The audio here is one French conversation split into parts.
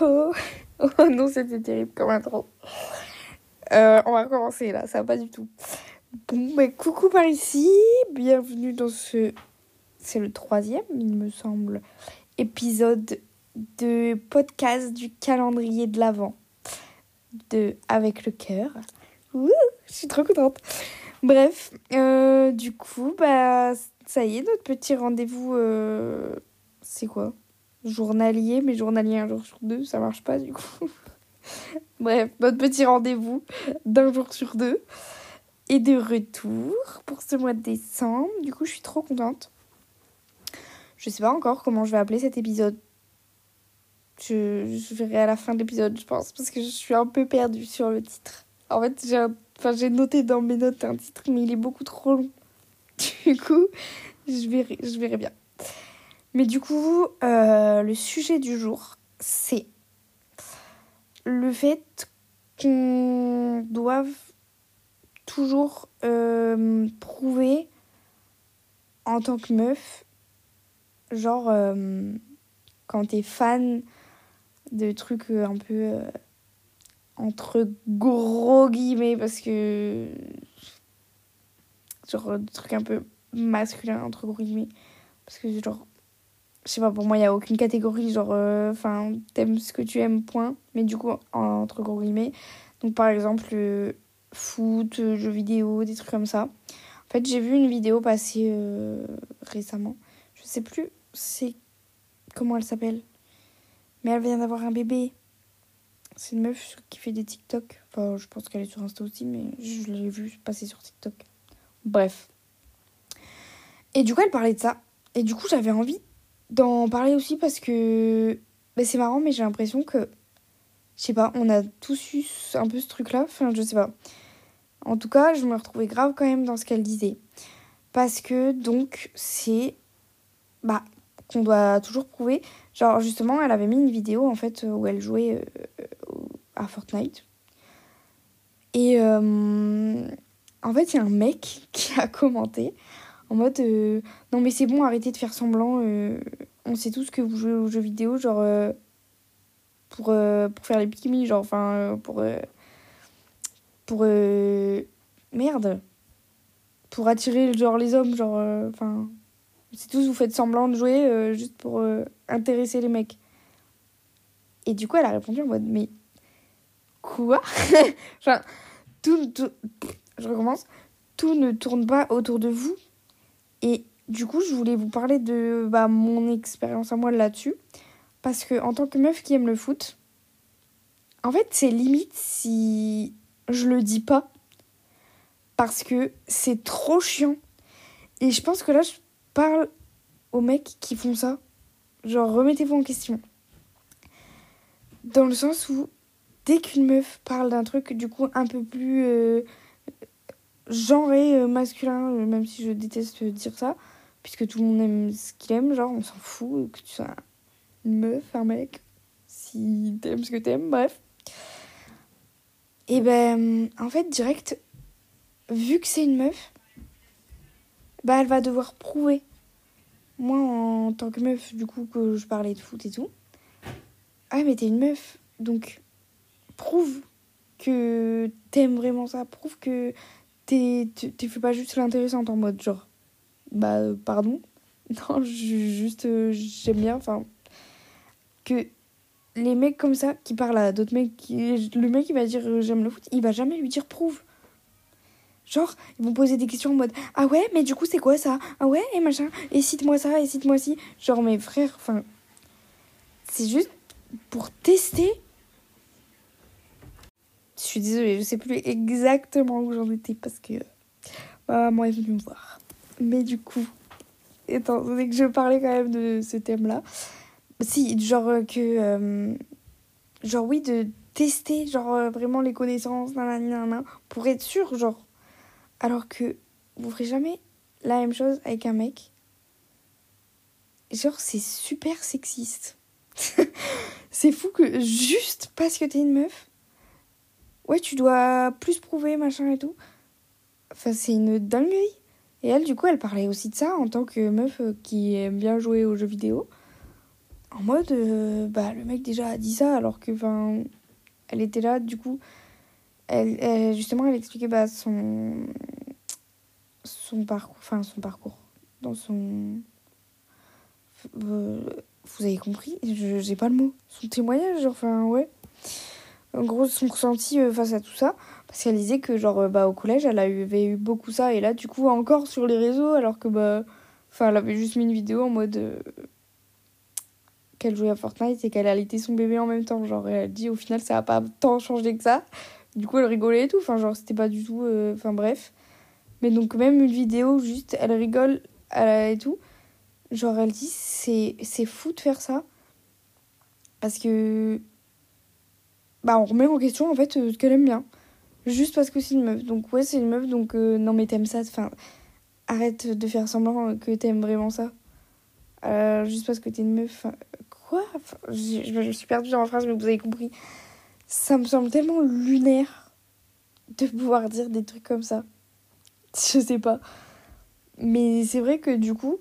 oh Oh non, c'était terrible comme intro. Euh, on va recommencer là, ça va pas du tout. Bon, bah, coucou par ici, bienvenue dans ce. C'est le troisième, il me semble, épisode de podcast du calendrier de l'Avent de Avec le cœur. Je suis trop contente. Bref, euh, du coup, bah, ça y est, notre petit rendez-vous. euh, C'est quoi? Journalier, mais journalier un jour sur deux, ça marche pas du coup. Bref, notre petit rendez-vous d'un jour sur deux est de retour pour ce mois de décembre. Du coup, je suis trop contente. Je sais pas encore comment je vais appeler cet épisode. Je, je verrai à la fin de l'épisode, je pense, parce que je suis un peu perdue sur le titre. En fait, j'ai enfin, noté dans mes notes un titre, mais il est beaucoup trop long. Du coup, je verrai, je verrai bien. Mais du coup, euh, le sujet du jour, c'est le fait qu'on doive toujours euh, prouver en tant que meuf, genre euh, quand t'es fan de trucs un peu entre gros guillemets parce que genre des trucs un peu masculins entre gros guillemets parce que genre je sais pas pour moi il y a aucune catégorie genre euh, enfin t'aimes ce que tu aimes point. Mais du coup en- entre gros guillemets donc par exemple euh, foot euh, jeux vidéo des trucs comme ça. En fait j'ai vu une vidéo passer récemment. Je sais plus c'est comment elle s'appelle. Mais elle vient d'avoir un bébé. C'est une meuf qui fait des TikTok. Enfin je pense qu'elle est sur Insta aussi mais je l'ai vue passer sur TikTok. Bref. Et du coup elle parlait de ça. Et du coup j'avais envie d'en parler aussi parce que bah, c'est marrant, mais j'ai l'impression que, je sais pas, on a tous eu un peu ce truc-là. Enfin, je sais pas. En tout cas, je me retrouvais grave quand même dans ce qu'elle disait. Parce que, donc, c'est. Bah, qu'on doit toujours prouver. Genre, justement, elle avait mis une vidéo, en fait, où elle jouait euh, à Fortnite. Et. euh, en fait, il y a un mec qui a commenté en mode euh, non mais c'est bon arrêtez de faire semblant euh, on sait tous que vous jouez aux jeux vidéo genre euh, pour faire les bikinis genre enfin pour pour merde. Pour attirer genre les hommes genre enfin c'est tous vous faites semblant de jouer juste pour intéresser les mecs. Et du coup elle a répondu en mode mais quoi? Enfin tout je recommence. Tout ne tourne pas autour de vous et du coup, je voulais vous parler de bah, mon expérience à moi là-dessus. Parce que en tant que meuf qui aime le foot, en fait, c'est limite si je le dis pas. Parce que c'est trop chiant. Et je pense que là, je parle aux mecs qui font ça. Genre, remettez-vous en question. Dans le sens où, dès qu'une meuf parle d'un truc, du coup, un peu plus euh, genré euh, masculin, euh, même si je déteste dire ça, puisque tout le monde aime ce qu'il aime, genre on s'en fout que tu sois une meuf, un mec, si t'aimes ce que t'aimes, bref. Et ben, en fait, direct, vu que c'est une meuf, bah elle va devoir prouver. Moi, en tant que meuf, du coup, que je parlais de foot et tout, ah, mais t'es une meuf, donc prouve que t'aimes vraiment ça, prouve que tu, fais pas juste l'intéressante en mode genre, bah euh, pardon, non, ju- juste euh, j'aime bien, enfin, que les mecs comme ça qui parlent à d'autres mecs, qui, le mec il va dire euh, j'aime le foot, il va jamais lui dire prouve. Genre, ils vont poser des questions en mode Ah ouais, mais du coup, c'est quoi ça? Ah ouais, et machin, et cite-moi ça, et cite-moi ci. Genre, mes frères, enfin, c'est juste pour tester. Je suis désolée, je sais plus exactement où j'en étais parce que ma maman est venue me voir. Mais du coup, étant donné que je parlais quand même de ce thème-là, si, genre euh, que. euh, genre, oui, de tester, genre, euh, vraiment les connaissances, nanana, pour être sûr, genre. Alors que vous ferez jamais la même chose avec un mec. Genre, c'est super sexiste. c'est fou que juste parce que t'es une meuf, ouais, tu dois plus prouver, machin et tout. Enfin, c'est une dinguerie. Et elle, du coup, elle parlait aussi de ça en tant que meuf euh, qui aime bien jouer aux jeux vidéo. en mode, euh, bah, le mec déjà a dit ça alors que, enfin, elle était là, du coup, elle, justement, elle expliquait bah, son, son parcours, enfin, son parcours, dans son. Euh, vous avez compris J'ai pas le mot. Son témoignage, genre, enfin, ouais. En gros, son ressenti euh, face à tout ça. Parce qu'elle disait que, genre, bah, au collège, elle avait eu beaucoup ça. Et là, du coup, encore sur les réseaux, alors que, bah. Enfin, elle avait juste mis une vidéo en mode qu'elle jouait à Fortnite et qu'elle allaitait son bébé en même temps. Genre, elle dit au final, ça a pas tant changé que ça. Du coup, elle rigolait et tout. Enfin, genre, c'était pas du tout. Euh, enfin, bref. Mais donc, même une vidéo, juste, elle rigole elle, et tout. Genre, elle dit, c'est fou de faire ça. Parce que. Bah, on remet en question, en fait, euh, ce qu'elle aime bien. Juste parce que c'est une meuf. Donc, ouais, c'est une meuf, donc euh, non, mais t'aimes ça. Enfin, arrête de faire semblant que t'aimes vraiment ça. juste parce que t'es une meuf quoi? Je, me suis perdue dans ma phrase, mais vous avez compris. Ça me semble tellement lunaire de pouvoir dire des trucs comme ça. Je sais pas. Mais c'est vrai que du coup,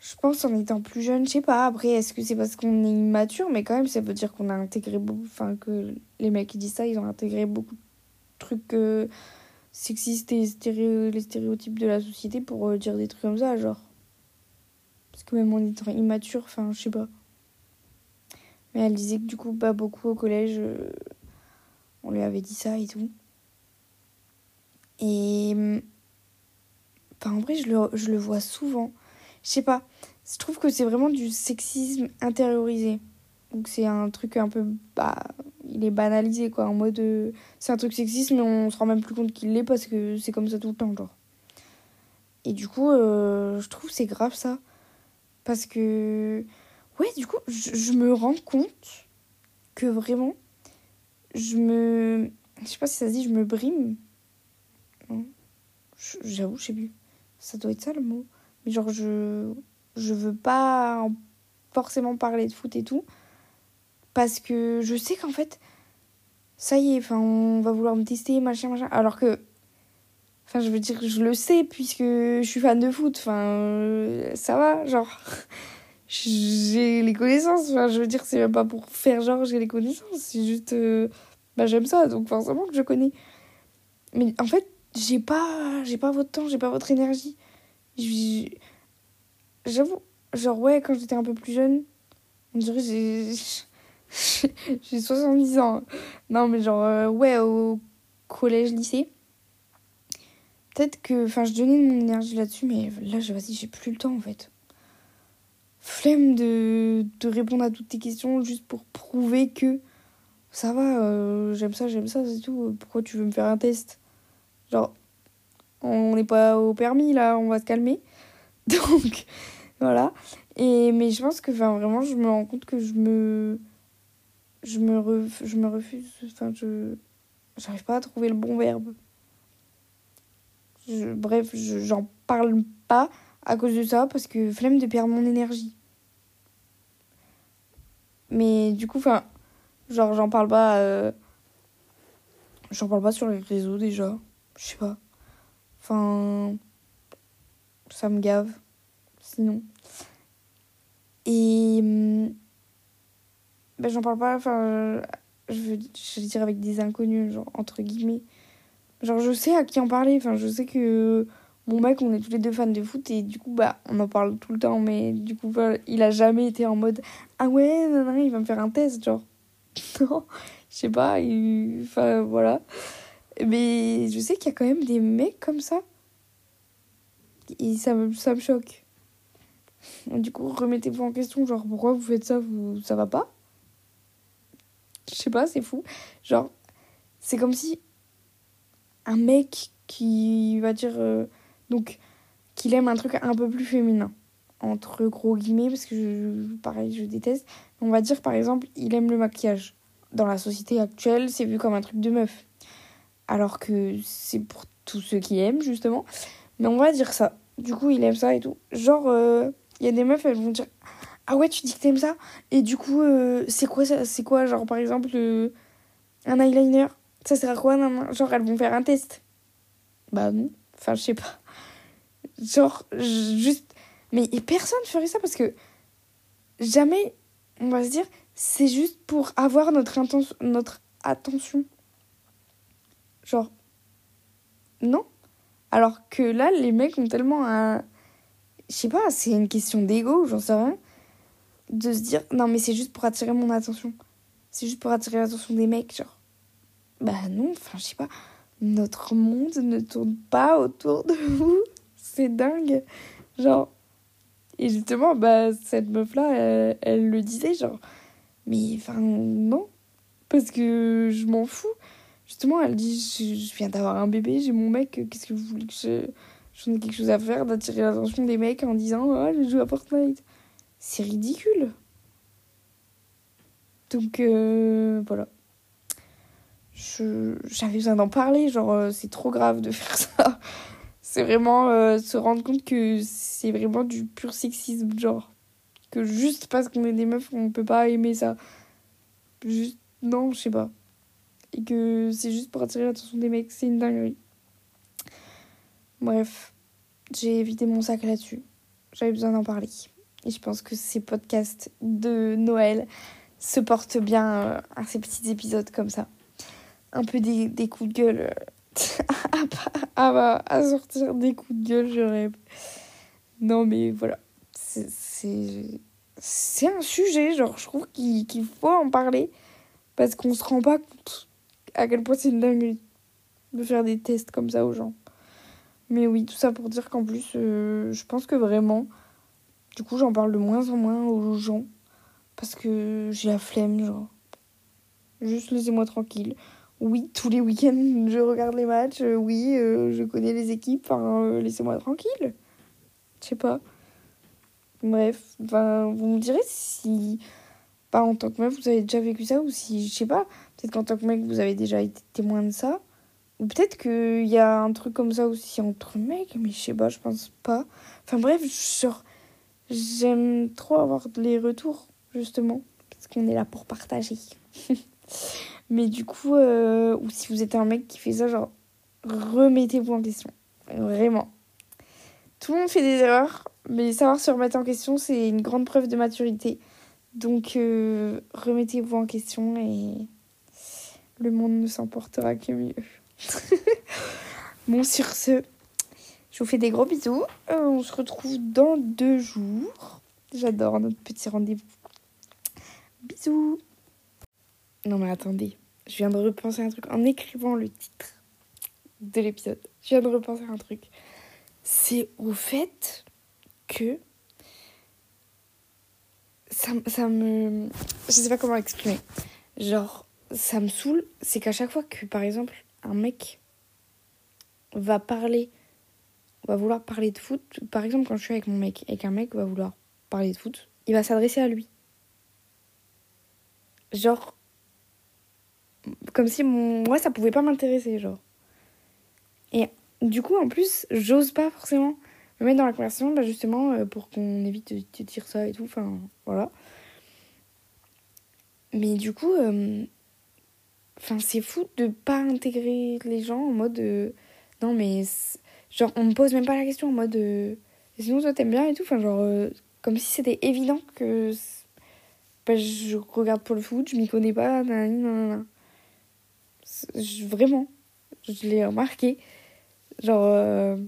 je pense en étant plus jeune, je sais pas. Après, est-ce que c'est parce qu'on est immature? Mais quand même, ça veut dire qu'on a intégré beaucoup. Enfin, que les mecs qui disent ça, ils ont intégré beaucoup de trucs euh, sexistes et les stéréotypes de la société pour euh, dire des trucs comme ça, genre. Parce que même en étant immature, enfin, je sais pas. Mais elle disait que du coup, pas beaucoup au collège, euh, on lui avait dit ça et tout. Et. Enfin, en vrai, je le, je le vois souvent. Je sais pas. Je trouve que c'est vraiment du sexisme intériorisé. Donc c'est un truc un peu. Bah, il est banalisé, quoi. En mode. Euh, c'est un truc sexiste, mais on se rend même plus compte qu'il l'est parce que c'est comme ça tout le temps, genre. Et du coup, euh, je trouve c'est grave ça. Parce que ouais, du coup, je, me rends compte que vraiment, je me. Je sais pas si ça se dit, je me brime. J'avoue, je sais plus. Ça doit être ça le mot. Genre, je. Je veux pas forcément parler de foot et tout. Parce que je sais qu'en fait, ça y est, enfin, on va vouloir me tester, machin, machin. Alors que. Enfin, je veux dire, je le sais puisque je suis fan de foot. Enfin, euh, ça va, genre j'ai les connaissances. Enfin, je veux dire, c'est même pas pour faire genre j'ai les connaissances. C'est juste. Euh, bah, j'aime ça, donc forcément que je connais. Mais en fait, j'ai pas, j'ai pas votre temps, j'ai pas votre énergie. J'avoue, genre, ouais, quand j'étais un peu plus jeune, on dirait j'ai. j'ai 70 ans. Non, mais genre, euh, ouais, au collège, lycée. Peut-être que. Enfin, je donnais mon énergie là-dessus, mais là, vas-y, j'ai plus le temps en fait flemme de, de répondre à toutes tes questions juste pour prouver que ça va, euh, j'aime ça, j'aime ça, c'est tout. Pourquoi tu veux me faire un test? Genre, on n'est pas au permis là, on va se calmer. Donc, voilà. Et, mais je pense que vraiment, je me rends compte que je me. Je me, je me refuse. Enfin, je. J'arrive pas à trouver le bon verbe. Je, bref, j'en parle pas à cause de ça parce que flemme de perdre mon énergie. Mais du coup, enfin, genre j'en parle pas euh, j'en parle pas sur les réseaux déjà, je sais pas. Enfin ça me gave sinon. Et ben, j'en parle pas enfin je veux, dire avec des inconnus genre entre guillemets. Genre je sais à qui en parler, enfin je sais que mon mec, on est tous les deux fans de foot et du coup, bah, on en parle tout le temps, mais du coup, il a jamais été en mode Ah ouais, non, non, il va me faire un test, genre. Non, je sais pas, enfin voilà. Mais je sais qu'il y a quand même des mecs comme ça. Et ça me, ça me choque. Du coup, remettez-vous en question, genre, pourquoi vous faites ça, vous, ça va pas? Je sais pas, c'est fou. Genre, c'est comme si un mec qui va dire. Euh, donc, qu'il aime un truc un peu plus féminin. Entre gros guillemets, parce que je, pareil, je déteste. On va dire par exemple, il aime le maquillage. Dans la société actuelle, c'est vu comme un truc de meuf. Alors que c'est pour tous ceux qui aiment, justement. Mais on va dire ça. Du coup, il aime ça et tout. Genre, il euh, y a des meufs, elles vont dire Ah ouais, tu dis que t'aimes ça Et du coup, euh, c'est quoi ça C'est quoi, genre, par exemple, euh, un eyeliner? Ça sert à quoi? Genre, elles vont faire un test. Bah non. Enfin, je sais pas. Genre, juste. Mais personne ferait ça parce que jamais. on va se dire, c'est juste pour avoir notre, notre attention. Genre, non. Alors que là, les mecs ont tellement un. Je sais pas, c'est une question d'ego, j'en sais rien. De se dire, non, mais c'est juste pour attirer mon attention. C'est juste pour attirer l'attention des mecs, genre. Bah non, enfin, je sais pas. Notre monde ne tourne pas autour de vous. C'est dingue. Genre. Et justement, bah, cette meuf-là, elle, elle le disait, genre. Mais enfin, non. Parce que je m'en fous. Justement, elle dit Je, viens d'avoir un bébé, j'ai mon mec, qu'est-ce que vous voulez que je. J'en ai quelque chose à faire d'attirer l'attention des mecs en disant Oh, je joue à Fortnite. C'est ridicule. Donc, euh, voilà. J'avais besoin d'en parler, genre, euh, c'est trop grave de faire ça. C'est vraiment euh, se rendre compte que c'est vraiment du pur sexisme, genre. Que juste parce qu'on est des meufs, on peut pas aimer ça. Juste, non, je sais pas. Et que c'est juste pour attirer l'attention des mecs, c'est une dinguerie. Bref, j'ai évité mon sac là-dessus. J'avais besoin d'en parler. Et je pense que ces podcasts de Noël se portent bien euh, à ces petits épisodes comme ça. Un peu des, des coups de gueule. Euh, à, à, sortir des coups de gueule, je rêve. Non, mais voilà. C'est un sujet, genre, je trouve qu'il faut en parler. Parce qu'on se rend pas compte à quel point c'est une dinguerie de faire des tests comme ça aux gens. Mais oui, tout ça pour dire qu'en plus, euh, je pense que vraiment, du coup, j'en parle de moins en moins aux gens. Parce que j'ai la flemme, genre. Juste laissez-moi tranquille. Oui, tous les week-ends, je regarde les matchs. Euh, oui, euh, je connais les équipes. Enfin, laissez-moi tranquille. Je sais pas. Bref, vous me direz si, pas en tant que meuf, vous avez déjà vécu ça ou si, je sais pas, peut-être qu'en tant que mec, vous avez déjà été témoin de ça. Ou peut-être qu'il y a un truc comme ça aussi entre mecs, mais je sais pas, je pense pas. Enfin bref, genre, j'aime trop avoir les retours, justement, parce qu'on est là pour partager. mais du coup, euh, ou si vous êtes un mec qui fait ça, genre, remettez-vous en question. Vraiment. Tout le monde fait des erreurs, mais savoir se remettre en question, c'est une grande preuve de maturité. Donc, euh, remettez-vous en question et le monde ne s'emportera que mieux. bon, sur ce, je vous fais des gros bisous. Euh, on se retrouve dans deux jours. J'adore notre petit rendez-vous. Bisous. Non mais attendez, je viens de repenser un truc en écrivant le titre de l'épisode. Je viens de repenser un truc. C'est au fait que ça, me... Je sais pas comment exprimer. Genre, ça me saoule, c'est qu'à chaque fois que, par exemple, un mec va parler, va vouloir parler de foot, par exemple, quand je suis avec mon mec et qu'un mec va vouloir parler de foot, il va s'adresser à lui. Genre, comme si moi, ça pouvait pas m'intéresser, genre. Et du coup, en plus, j'ose pas forcément me mettre dans la conversation, bah justement, euh, pour qu'on évite de, dire ça et tout. Enfin, voilà. Mais du coup, euh, c'est fou de pas intégrer les gens en mode. Euh, non, mais. Genre, on me pose même pas la question en mode. sinon, toi, t'aimes bien et tout. Enfin, genre, comme si c'était évident que. Bah, je regarde pour le foot, je m'y connais pas. Nan, vraiment, je l'ai remarqué. Genre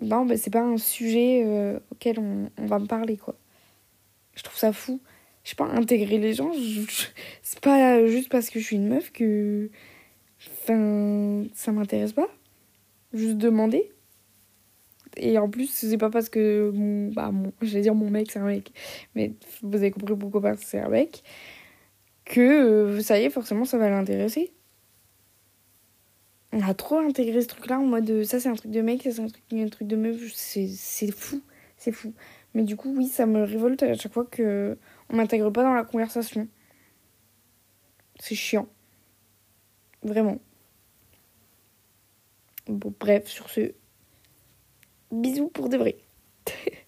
non, mais c'est pas un sujet euh, auquel on, va me parler, quoi. Je trouve ça fou. Je sais pas, intégrer les gens, c'est pas juste parce que je suis une meuf que. Enfin, ça m'intéresse pas. Juste demander. Et en plus, c'est pas parce que mon. Bah, mon, je vais dire mon mec, c'est un mec. Mais vous avez compris pourquoi c'est un mec. Que euh, ça y est, forcément, ça va l'intéresser on a trop intégré ce truc-là en mode ça c'est un truc de mec, ça c'est un truc, un truc de meuf, c'est fou, c'est fou. Mais du coup, oui, ça me révolte à chaque fois que on m'intègre pas dans la conversation. C'est chiant. Vraiment. Bon, bref, sur ce, bisous pour de vrai.